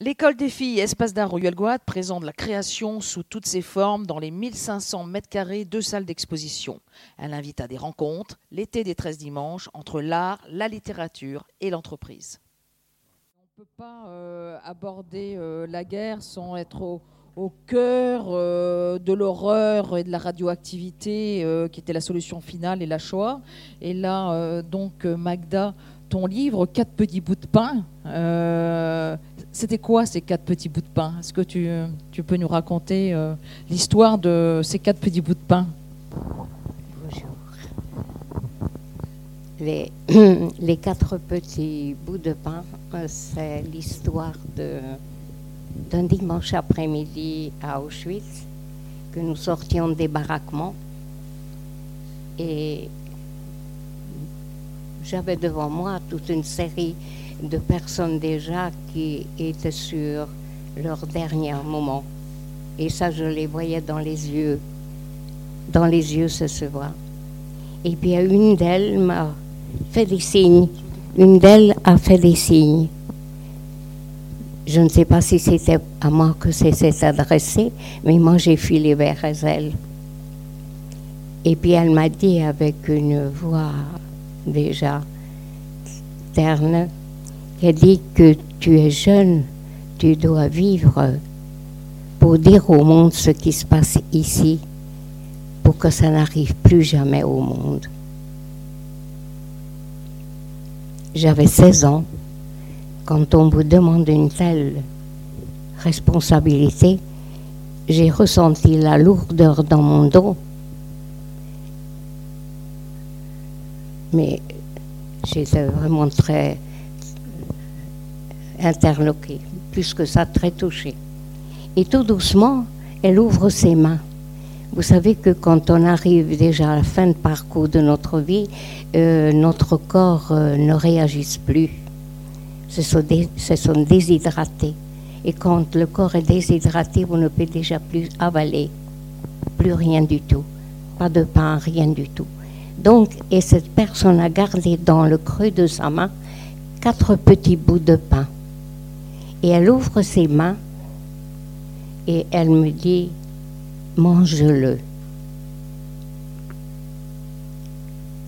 L'école des filles Espace d'art Royal Guad présente la création sous toutes ses formes dans les 1500 mètres carrés de salles d'exposition. Elle invite à des rencontres, l'été des 13 dimanches, entre l'art, la littérature et l'entreprise. On ne peut pas euh, aborder euh, la guerre sans être au, cœur euh, de l'horreur et de la radioactivité qui était la solution finale et la Shoah. Et là, donc, Magda, ton livre, Quatre petits bouts de pain, c'était quoi ces quatre petits bouts de pain? Est-ce que tu, peux nous raconter euh, l'histoire de ces quatre petits bouts de pain? Bonjour. Les, les, quatre petits bouts de pain, euh, c'est l'histoire d'un dimanche après-midi à Auschwitz que nous sortions des baraquements et j'avais devant moi toute une série de personnes déjà qui étaient sur leur dernier moment. Et ça, je les voyais dans les yeux. Dans les yeux, ça se voit. Et puis, une d'elles m'a fait des signes. Une d'elles a fait des signes. Je ne sais pas si c'était à moi que c'est adressé, mais moi, j'ai filé vers elle. Et puis, elle m'a dit avec une voix déjà terne, elle dit que tu es jeune, tu dois vivre pour dire au monde ce qui se passe ici, pour que ça n'arrive plus jamais au monde. J'avais 16 ans. Quand on vous demande une telle responsabilité, j'ai ressenti la lourdeur dans mon dos. Mais j'étais vraiment très interloquée, plus que ça, très touchée. Et tout doucement, elle ouvre ses mains. Vous savez que quand on arrive déjà à la fin de parcours de notre vie, euh, notre corps euh, ne réagisse plus. Se sont, se sont déshydratés. Et quand le corps est déshydraté, vous ne pouvez déjà plus avaler. Plus rien du tout. Pas de pain, rien du tout. Donc, et cette personne a gardé dans le creux de sa main quatre petits bouts de pain. Et elle ouvre ses mains et elle me dit, mange-le.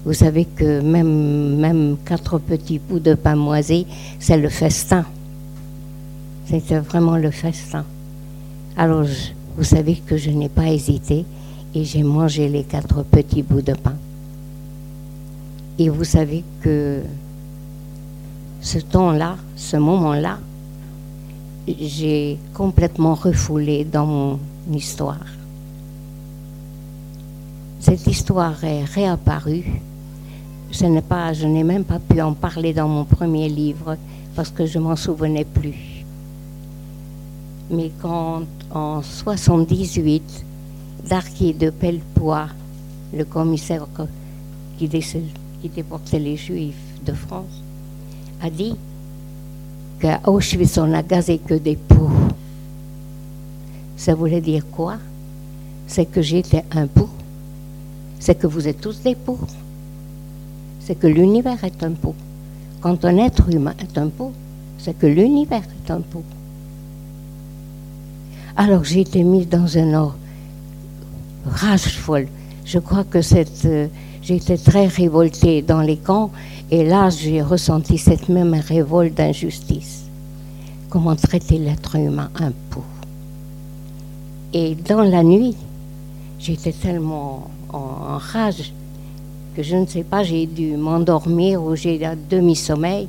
Vous savez que même, même quatre petits bouts de pain moisi, c'est le festin. C'était vraiment le festin. Alors, vous savez que je n'ai pas hésité et j'ai mangé les quatre petits bouts de pain. Et vous savez que ce temps-là, ce moment-là, j'ai complètement refoulé dans mon histoire. Cette histoire est réapparue. Pas, je n'ai même pas pu en parler dans mon premier livre parce que je m'en souvenais plus. Mais quand en 78, Darquier de Pellepoix, le commissaire qui déportait les Juifs de France, a dit qu'à Auschwitz, on n'a gazé que des poux. Ça voulait dire quoi? C'est que j'étais un pou. C'est que vous êtes tous des poux. C'est que l'univers est un pou. Quand un être humain est un pou, c'est que l'univers est un pou. Alors j'ai été mise dans une rage folle. Je crois que euh, j'étais très révoltée dans les camps et là, j'ai ressenti cette même révolte d'injustice. Comment traiter l'être humain un peu? Et dans la nuit, j'étais tellement en, rage que je ne sais pas, j'ai dû m'endormir ou j'ai un demi-sommeil.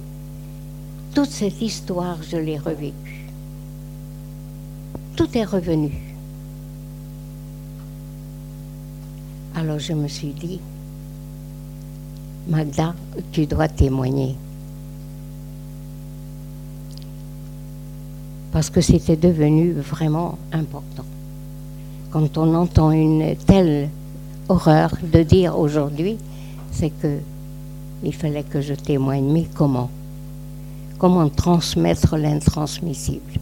Toute cette histoire, je l'ai revécue. Tout est revenu. Alors je me suis dit, Magda, tu dois témoigner. Parce que c'était devenu vraiment important. Quand on entend une telle horreur de dire aujourd'hui, c'est que il fallait que je témoigne. Mais comment? Comment transmettre l'intransmissible?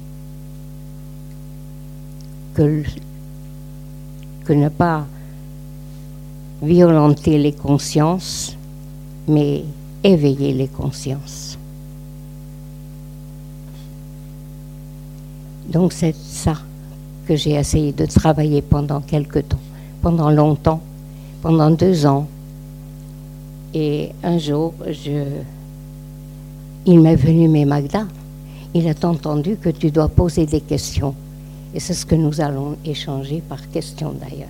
Que ne pas violenter les consciences, mais éveiller les consciences. Donc c'est ça que j'ai essayé de travailler pendant quelque temps, pendant longtemps, pendant deux ans. Et un jour, il m'est venu, mais Magda, il a entendu que tu dois poser des questions. Et c'est ce que nous allons échanger par question d'ailleurs.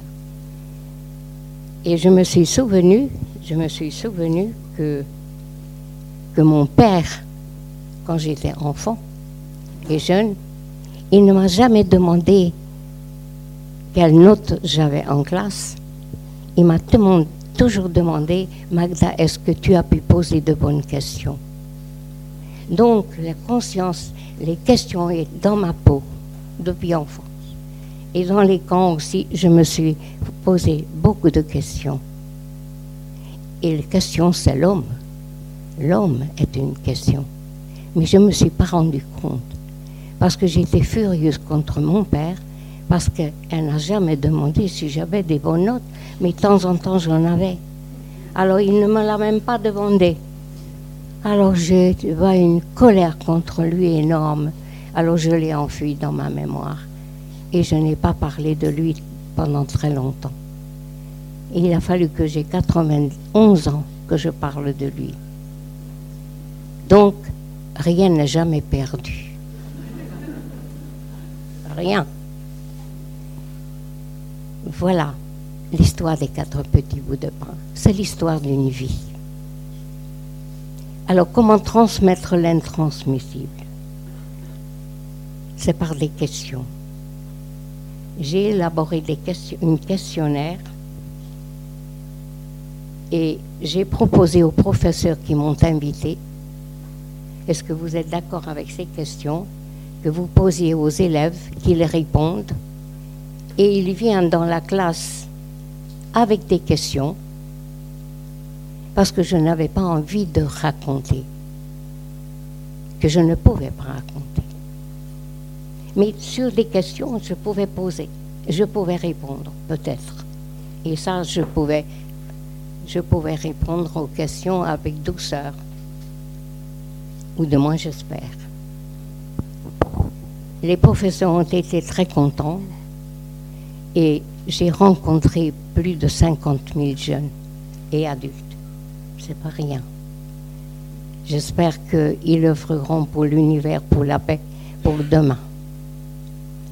Et je me suis souvenu, je me suis souvenu que, mon père, quand j'étais enfant et jeune, il ne m'a jamais demandé quelle note j'avais en classe. Il m'a toujours demandé, Magda, est-ce que tu as pu poser de bonnes questions? Donc, la conscience, les questions sont dans ma peau depuis enfance. Et dans les camps aussi, je me suis posé beaucoup de questions. Et la question, c'est l'homme. L'homme est une question. Mais je ne me suis pas rendu compte. Parce que j'étais furieuse contre mon père, parce qu'elle n'a jamais demandé si j'avais des bonnes notes, mais de temps en temps j'en avais. Alors il ne me l'a même pas demandé. Alors j'ai une colère contre lui énorme. Alors je l'ai enfui dans ma mémoire. Et je n'ai pas parlé de lui pendant très longtemps. Il a fallu que j'ai 91 ans que je parle de lui. Donc, rien n'est jamais perdu. Rien. Voilà l'histoire des quatre petits bouts de pain. C'est l'histoire d'une vie. Alors, comment transmettre l'intransmissible? C'est par des questions. J'ai élaboré des une questionnaire et j'ai proposé aux professeurs qui m'ont invité, est-ce que vous êtes d'accord avec ces questions, que vous posiez aux élèves, qu'ils répondent, et ils viennent dans la classe avec des questions, parce que je n'avais pas envie de raconter, que je ne pouvais pas raconter. Mais sur des questions, je pouvais poser, je pouvais répondre, peut-être. Et ça, je pouvais je pouvais répondre aux questions avec douceur. Ou de moins, j'espère. Les professeurs ont été très contents et j'ai rencontré plus de 50 000 jeunes et adultes. C'est pas rien. J'espère qu'ils œuvreront pour l'univers, pour la paix, pour demain.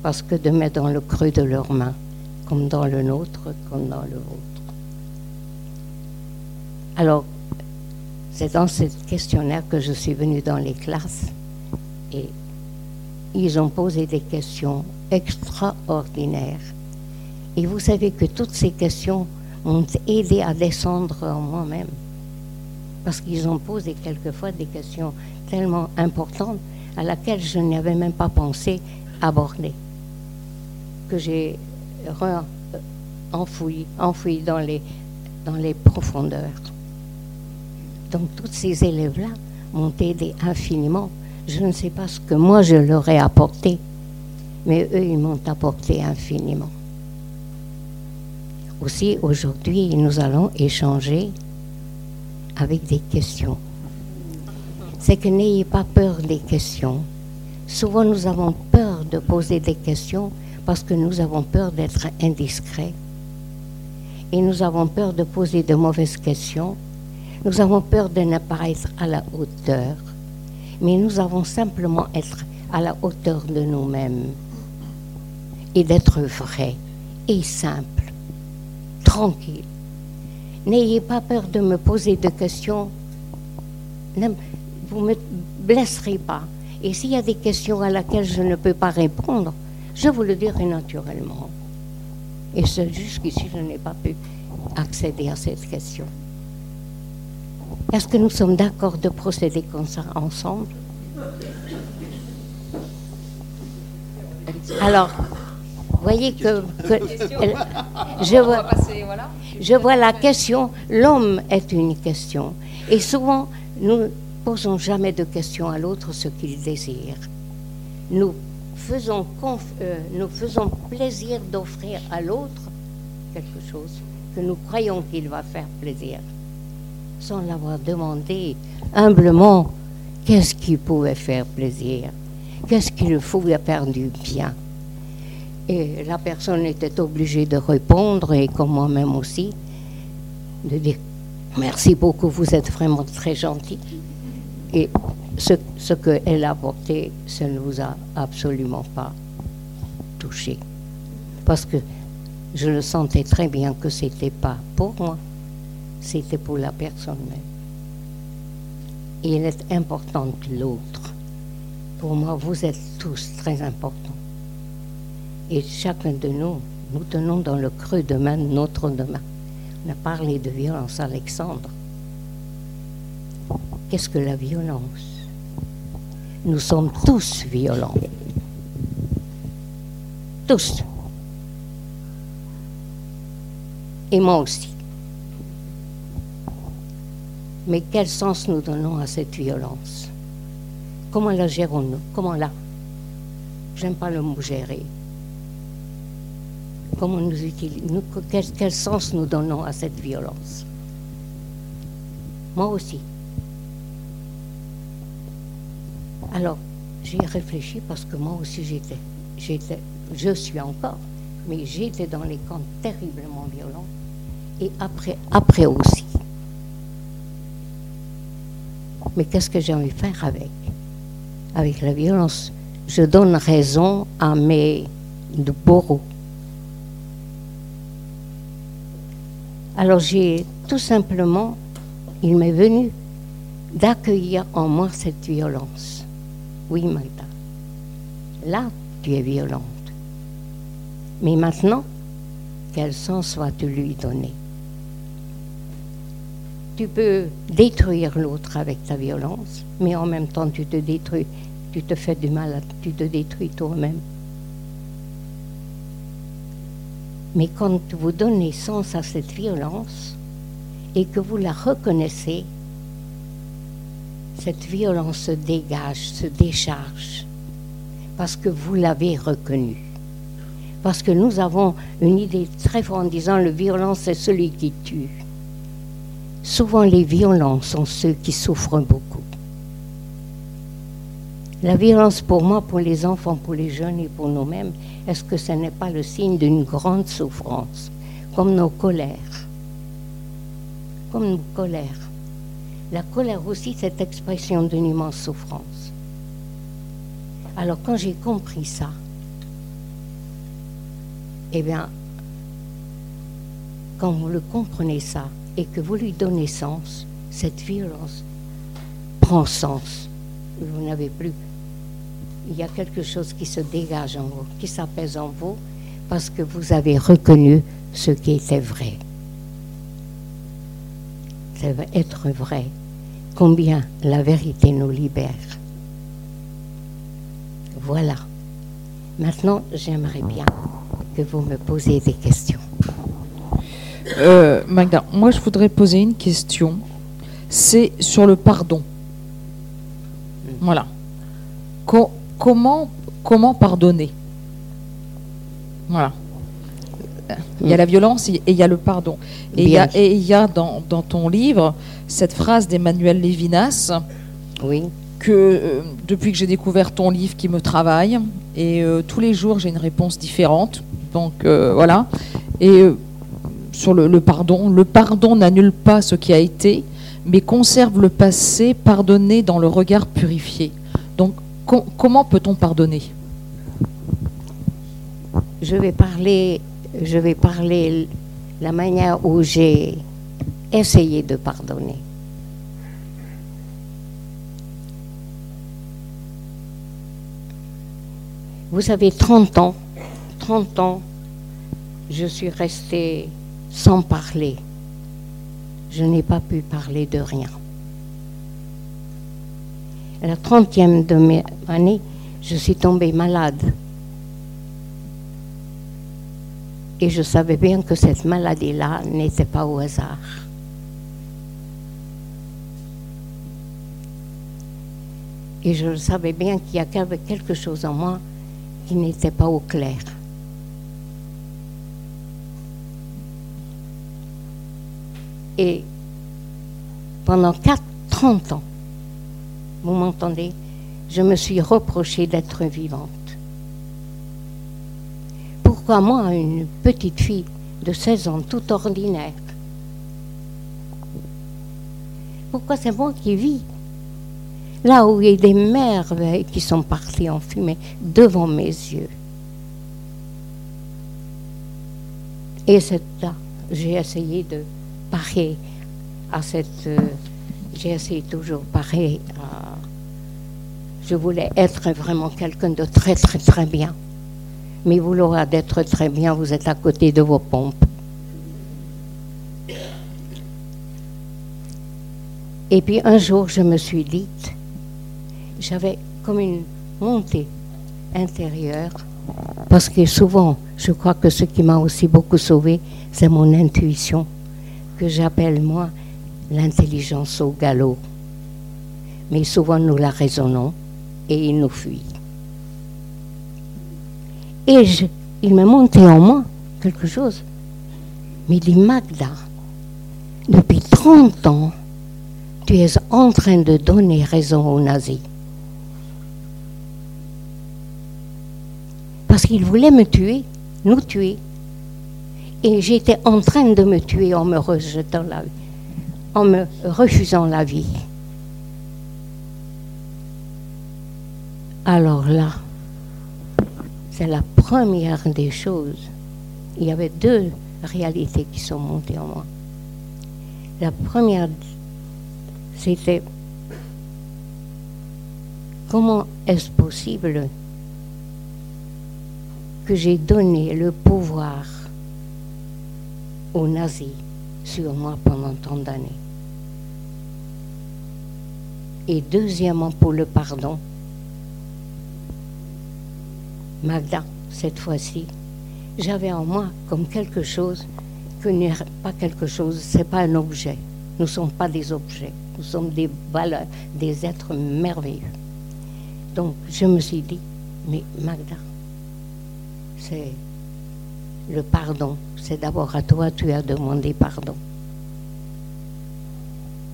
Parce que demain, dans le creux de leurs mains, comme dans le nôtre, comme dans le vôtre. Alors, c'est dans ce questionnaire que je suis venue dans les classes et ils ont posé des questions extraordinaires. Et vous savez que toutes ces questions m'ont aidé à descendre en moi-même. Parce qu'ils ont posé quelquefois des questions tellement importantes à laquelle je n'avais même pas pensé aborder. Que j'ai enfoui, enfoui dans les, dans les profondeurs. Donc tous ces élèves-là m'ont aidé infiniment. Je ne sais pas ce que moi je leur ai apporté, mais eux, ils m'ont apporté infiniment. Aussi, aujourd'hui, nous allons échanger avec des questions. C'est que n'ayez pas peur des questions. Souvent, nous avons peur de poser des questions parce que nous avons peur d'être indiscrets. Et nous avons peur de poser de mauvaises questions nous avons peur de être à la hauteur, mais nous avons simplement être à la hauteur de nous-mêmes et d'être vrai et simple, tranquille. N'ayez pas peur de me poser de questions. Vous ne me blesserez pas. Et s'il y a des questions à laquelle je ne peux pas répondre, je vous le dirai naturellement. Et c'est jusqu'ici, je n'ai pas pu accéder à cette question. Est-ce que nous sommes d'accord de procéder comme ça ensemble? Alors, voyez que, je, vois, la question, l'homme est une question. Et souvent, nous ne posons jamais de questions à l'autre ce qu'il désire. Nous faisons, euh, nous faisons plaisir d'offrir à l'autre quelque chose que nous croyons qu'il va faire plaisir sans l'avoir demandé humblement qu'est-ce qui pouvait faire plaisir? Qu'est-ce qu'il faut faire du bien? Et la personne était obligée de répondre, et comme moi-même aussi, de dire merci beaucoup, vous êtes vraiment très gentil. Et ce, ce qu'elle a apporté, ça ne nous a absolument pas touché. Parce que je le sentais très bien que ce n'était pas pour moi, c'était pour la personne même. Il est important l'autre. Pour moi, vous êtes tous très importants. Et chacun de nous, nous tenons dans le creux de main notre demain. On a parlé de violence, Alexandre. Qu'est-ce que la violence? Nous sommes tous violents. Tous. Et moi aussi. Mais quel sens nous donnons à cette violence? Comment la gérons-nous? Comment la J'aime pas le mot gérer. Quel, sens nous donnons à cette violence? Moi aussi. Alors, j'ai réfléchi parce que moi aussi j'étais, je suis encore, mais j'étais dans les camps terriblement violents et après aussi. Mais qu'est-ce que j'ai envie de faire avec? Avec la violence. Je donne raison à mes bourreaux. Alors j'ai tout simplement, il m'est venu d'accueillir en moi cette violence. Oui, Magda. Là, tu es violente. Mais maintenant, quel sens vas-tu lui donner? Tu peux détruire l'autre avec ta violence, mais en même temps, tu te détruis, tu te fais du mal, tu te détruis toi-même. Mais quand vous donnez sens à cette violence et que vous la reconnaissez, cette violence se dégage, se décharge, parce que vous l'avez reconnue. Parce que nous avons une idée très forte en disant le violent, c'est celui qui tue. Souvent, les violents sont ceux qui souffrent beaucoup. La violence pour moi, pour les enfants, pour les jeunes et pour nous-mêmes, est-ce que ce n'est pas le signe d'une grande souffrance, comme nos colères Comme nos colères. La colère aussi, cette expression d'une immense souffrance. Alors quand j'ai compris ça, eh bien, quand vous le comprenez ça et que vous lui donnez sens, cette violence prend sens. Vous n'avez plus. Il y a quelque chose qui se dégage en vous, qui s'apaise en vous, parce que vous avez reconnu ce qui était vrai. Ça va être vrai. Combien la vérité nous libère. Voilà. Maintenant, j'aimerais bien que vous me posiez des questions. Euh, Magda, moi je voudrais poser une question. C'est sur le pardon. Voilà. Co- comment, comment pardonner? Voilà. Il y a la violence et il y a le pardon. Et il y a, Bien. et il y a dans, dans ton livre cette phrase d'Emmanuel Lévinas Oui, que euh, depuis que j'ai découvert ton livre qui me travaille et euh, tous les jours j'ai une réponse différente donc euh, voilà et euh, sur le, pardon. Le pardon n'annule pas ce qui a été mais conserve le passé pardonné dans le regard purifié. Donc co- comment peut-on pardonner? Je vais parler, je vais parler la manière où j'ai essayé de pardonner. Vous avez 30 ans, 30 ans, je suis restée sans parler. Je n'ai pas pu parler de rien. La 30e de mes années, je suis tombée malade. Et je savais bien que cette maladie-là n'était pas au hasard. Et je savais bien qu'il y avait quelque chose en moi qui n'était pas au clair. Et pendant 4, 30 ans, vous m'entendez je me suis reproché d'être vivante. Pourquoi moi, une petite fille de 16 ans, tout ordinaire? Pourquoi c'est moi qui vis? Là où il y a des merveilles qui sont parties en fumée devant mes yeux. Et c'est là, j'ai essayé de parer à cette. Euh, j'ai essayé toujours à. Je voulais être vraiment quelqu'un de très, très, très bien. Mais vouloir d'être très bien, vous êtes à côté de vos pompes. Et puis un jour, je me suis dit, j'avais comme une montée intérieure, parce que souvent, je crois que ce qui m'a aussi beaucoup sauvé, c'est mon intuition, que j'appelle moi l'intelligence au galop. Mais souvent, nous la raisonnons et il nous fuit. Et il m'a monté en moi quelque chose. Mais dit, Magda, depuis 30 ans, tu es en train de donner raison aux nazis. Parce qu'ils voulaient me tuer, nous tuer. Et j'étais en train de me tuer en me rejetant la vie, en me refusant la vie. Alors là, c'est la première des choses. Il y avait deux réalités qui sont montées en moi. La première c'était comment est-ce possible que j'ai donné le pouvoir aux nazis sur moi pendant tant d'années. Et deuxièmement, pour le pardon, Magda, cette fois-ci, j'avais en moi comme quelque chose que n'est pas quelque chose, c'est pas un objet. Nous ne sommes pas des objets. Nous sommes des valeurs, des êtres merveilleux. Donc, je me suis dit, mais Magda, c'est le pardon. C'est d'abord à toi, tu as demandé pardon.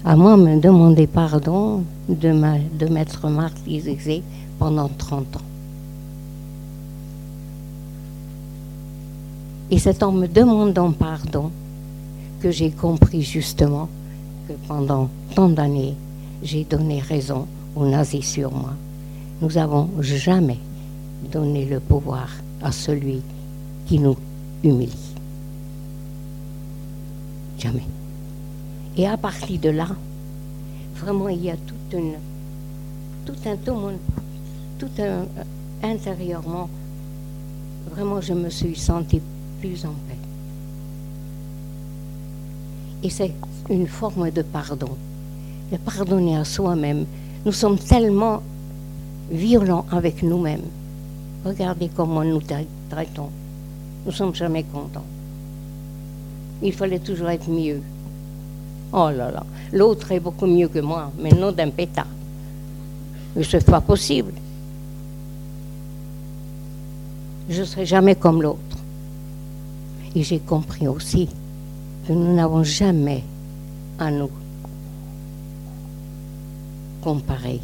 À moi, me demander pardon de, ma, de m'être martyrisé pendant 30 ans. Et c'est en me demandant pardon que j'ai compris justement que pendant tant d'années, j'ai donné raison aux nazis sur moi. Nous n'avons jamais donné le pouvoir à celui qui nous humilie. Jamais. Et à partir de là, vraiment, il y a tout un, tout, mon, tout un, intérieurement, vraiment, je me suis sentie plus en paix. Et c'est une forme de pardon. De pardonner à soi-même. Nous sommes tellement violents avec nous-mêmes. Regardez comment nous traitons. Nous ne sommes jamais contents. Il fallait toujours être mieux. Oh là là, l'autre est beaucoup mieux que moi, mais non d'un pétard. Mais ce n'est pas possible. Je ne serai jamais comme l'autre. Et j'ai compris aussi que nous n'avons jamais à nous comparer.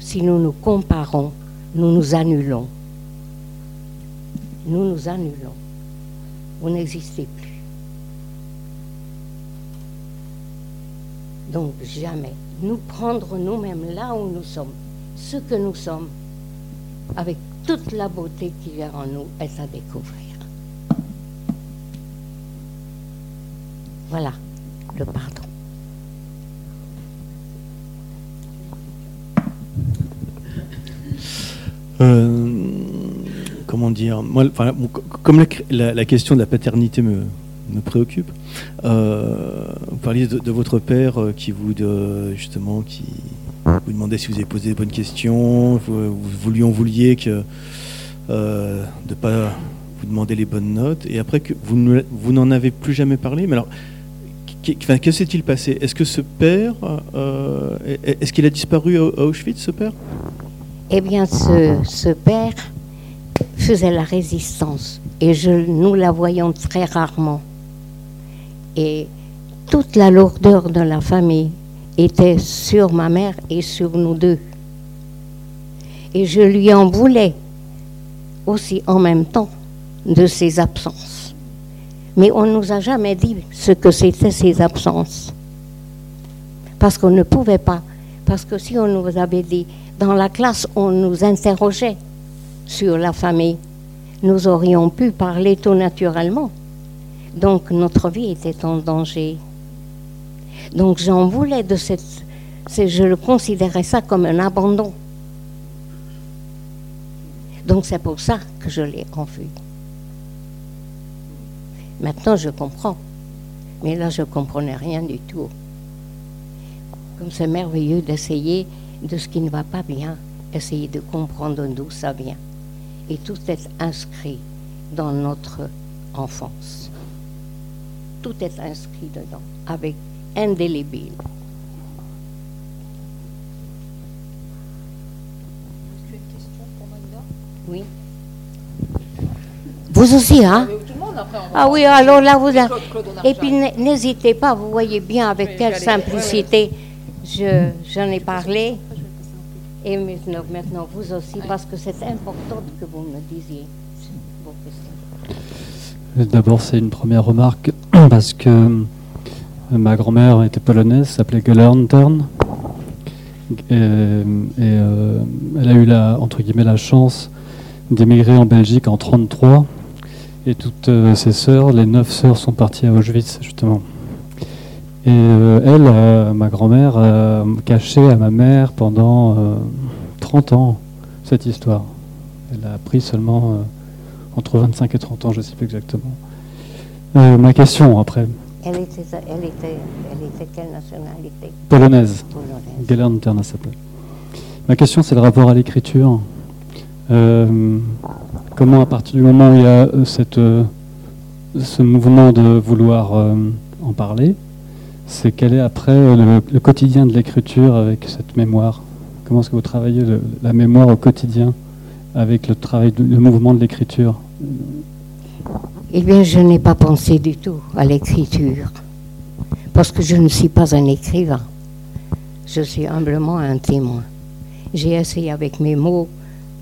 Si nous nous comparons, nous nous annulons. Nous nous annulons. Vous n'existez plus. Donc jamais. Nous prendre nous-mêmes là où nous sommes, ce que nous sommes, avec toute la beauté qui vient en nous, est à découvrir. Voilà le pardon. Euh, dire Moi, comme la, question de la paternité me, préoccupe, euh, vous parliez de, votre père euh, qui vous justement qui vous demandait si vous avez posé des bonnes questions, vous, lui en vouliez que de ne pas vous demander les bonnes notes, et après que vous, vous n'en avez plus jamais parlé. Mais alors, que s'est-il passé? Est-ce que ce père, euh, est-ce qu'il a disparu à Auschwitz, ce père? Eh bien, ce, père faisait la résistance et je, nous la voyons très rarement. Et toute la lourdeur de la famille était sur ma mère et sur nous deux. Et je lui en voulais aussi en même temps de ses absences. Mais on ne nous a jamais dit ce que c'était ces absences. Parce qu'on ne pouvait pas. Parce que si on nous avait dit, dans la classe, on nous interrogeait sur la famille, nous aurions pu parler tout naturellement. Donc notre vie était en danger. Donc j'en voulais de cette... Je le considérais ça comme un abandon. Donc c'est pour ça que je l'ai enfui. Maintenant je comprends. Mais là je ne comprenais rien du tout. Comme c'est merveilleux d'essayer de ce qui ne va pas bien, essayer de comprendre d'où ça vient. Et tout est inscrit dans notre enfance. Tout est inscrit dedans, avec indélébile. Oui. Vous aussi, hein? Ah oui, alors là, vous... Et puis n'hésitez pas, vous voyez bien avec quelle simplicité j'en ai parlé. Et maintenant, maintenant, vous aussi, parce que c'est important que vous me disiez vos questions. D'abord, c'est une première remarque, parce que euh, ma grand-mère était polonaise, s'appelait Gelernturn. Et, et euh, elle a eu la, entre guillemets, la chance d'émigrer en Belgique en 1933. Et toutes euh, ses sœurs, les neuf sœurs, sont parties à Auschwitz, justement. Et euh, elle, euh, ma grand-mère, a caché à ma mère pendant 30 ans cette histoire. Elle a appris seulement entre 25 et 30 ans, je ne sais plus exactement. ma question après. Elle était, elle était, elle était quelle nationalité? Polonaise. Polonaise. s'appelle. Ma question, c'est le rapport à l'écriture. Euh, comment, à partir du moment où il y a euh, cette, euh, ce mouvement de vouloir en parler, c'est quel est après le, quotidien de l'écriture avec cette mémoire Comment est-ce que vous travaillez la mémoire au quotidien avec le travail, mouvement de l'écriture? Eh bien, je n'ai pas pensé du tout à l'écriture, parce que je ne suis pas un écrivain. Je suis humblement un témoin. J'ai essayé avec mes mots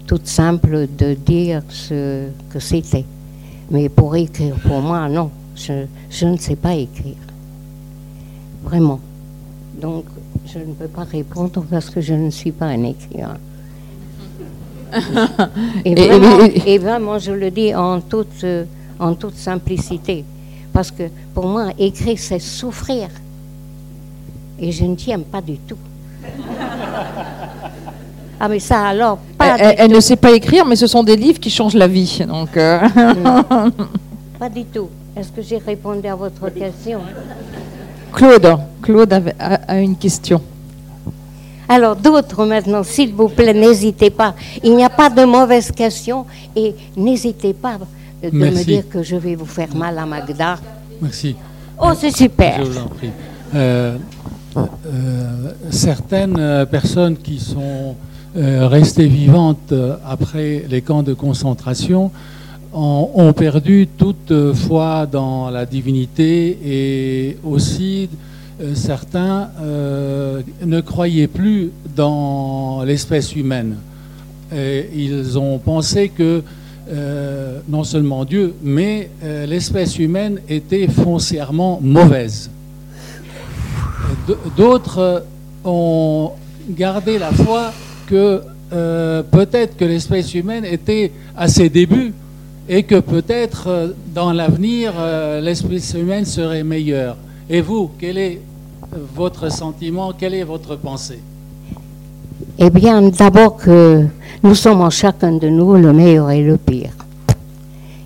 toute simple de dire ce que c'était. Mais pour écrire, pour moi, non, je, ne sais pas écrire. Vraiment. Donc, je ne peux pas répondre parce que je ne suis pas un écrivain. et, vraiment, et, vraiment, je le dis en toute, en toute simplicité. Parce que pour moi, écrire, c'est souffrir. Et je ne tiens pas du tout. Ah, mais ça alors, pas Elle, ne sait pas écrire, mais ce sont des livres qui changent la vie. Donc, euh. Pas du tout. Est-ce que j'ai répondu à votre question? Claude, Claude a, une question. Alors, d'autres maintenant, s'il vous plaît, n'hésitez pas. Il n'y a pas de mauvaises questions et n'hésitez pas de me dire que je vais vous faire mal à Magda. Merci. Oh, c'est super. Je vous en prie. Euh, euh, certaines personnes qui sont euh, restées vivantes euh, après les camps de concentration ont, perdu toute foi dans la divinité et aussi euh, certains ne croyaient plus dans l'espèce humaine. ils ont pensé que non seulement Dieu, mais l'espèce humaine était foncièrement mauvaise. D'autres ont gardé la foi que euh, peut-être que l'espèce humaine était à ses débuts et que peut-être euh, dans l'avenir euh, l'espèce humaine serait meilleure. Et vous, quel est votre sentiment, quelle est votre pensée? Eh bien, d'abord que nous sommes en chacun de nous le meilleur et le pire.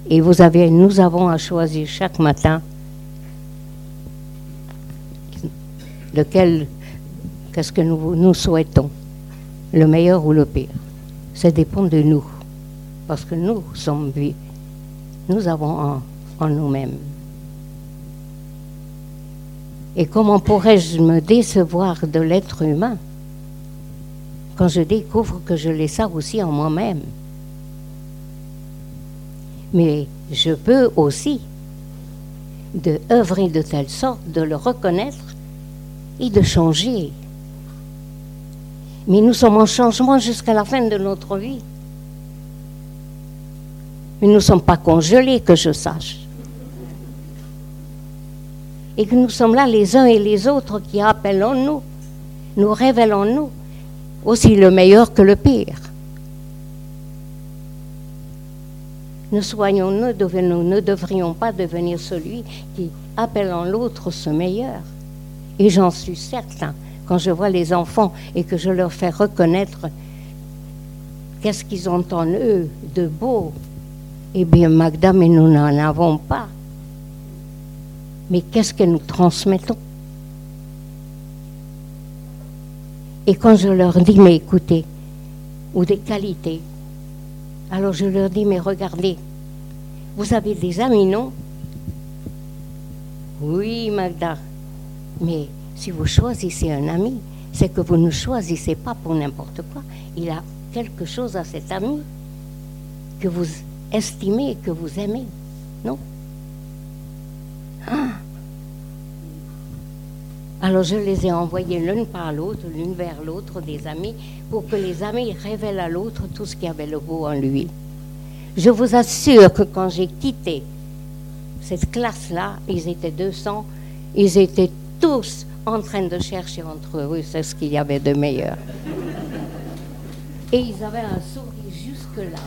Et vous avez, nous avons à choisir chaque matin lequel, qu'est-ce que nous, nous souhaitons le meilleur ou le pire. Ça dépend de nous. Parce que nous sommes vus. Nous avons en, nous-mêmes. Et comment pourrais-je me décevoir de l'être humain quand je découvre que je l'ai ça aussi en moi-même? Mais je peux aussi de œuvrer de telle sorte de le reconnaître et de changer Mais nous sommes en changement jusqu'à la fin de notre vie. Mais nous ne sommes pas congelés, que je sache. Et que nous sommes là les uns et les autres qui appelons nous, nous révélons nous, aussi le meilleur que le pire. Ne soignons-nous, nous ne devrions pas devenir celui qui appelle en l'autre ce meilleur. Et j'en suis certain, quand je vois les enfants et que je leur fais reconnaître qu'est-ce qu'ils ont en eux de beau, eh bien, Magda, mais nous n'en avons pas. Mais qu'est-ce que nous transmettons? Et quand je leur dis, mais écoutez, ou des qualités, alors je leur dis, mais regardez, vous avez des amis, non? Oui, Magda. Mais si vous choisissez un ami, c'est que vous ne choisissez pas pour n'importe quoi. Il a quelque chose à cet ami que vous estimez que vous aimez. Non? Ah. Alors je les ai envoyés l'une par l'autre, l'une vers l'autre, des amis, pour que les amis révèlent à l'autre tout ce qui avait le beau en lui. Je vous assure que quand j'ai quitté cette classe-là, ils étaient 200, ils étaient tous en train de chercher entre eux ce qu'il y avait de meilleur. Et ils avaient un sourire jusque-là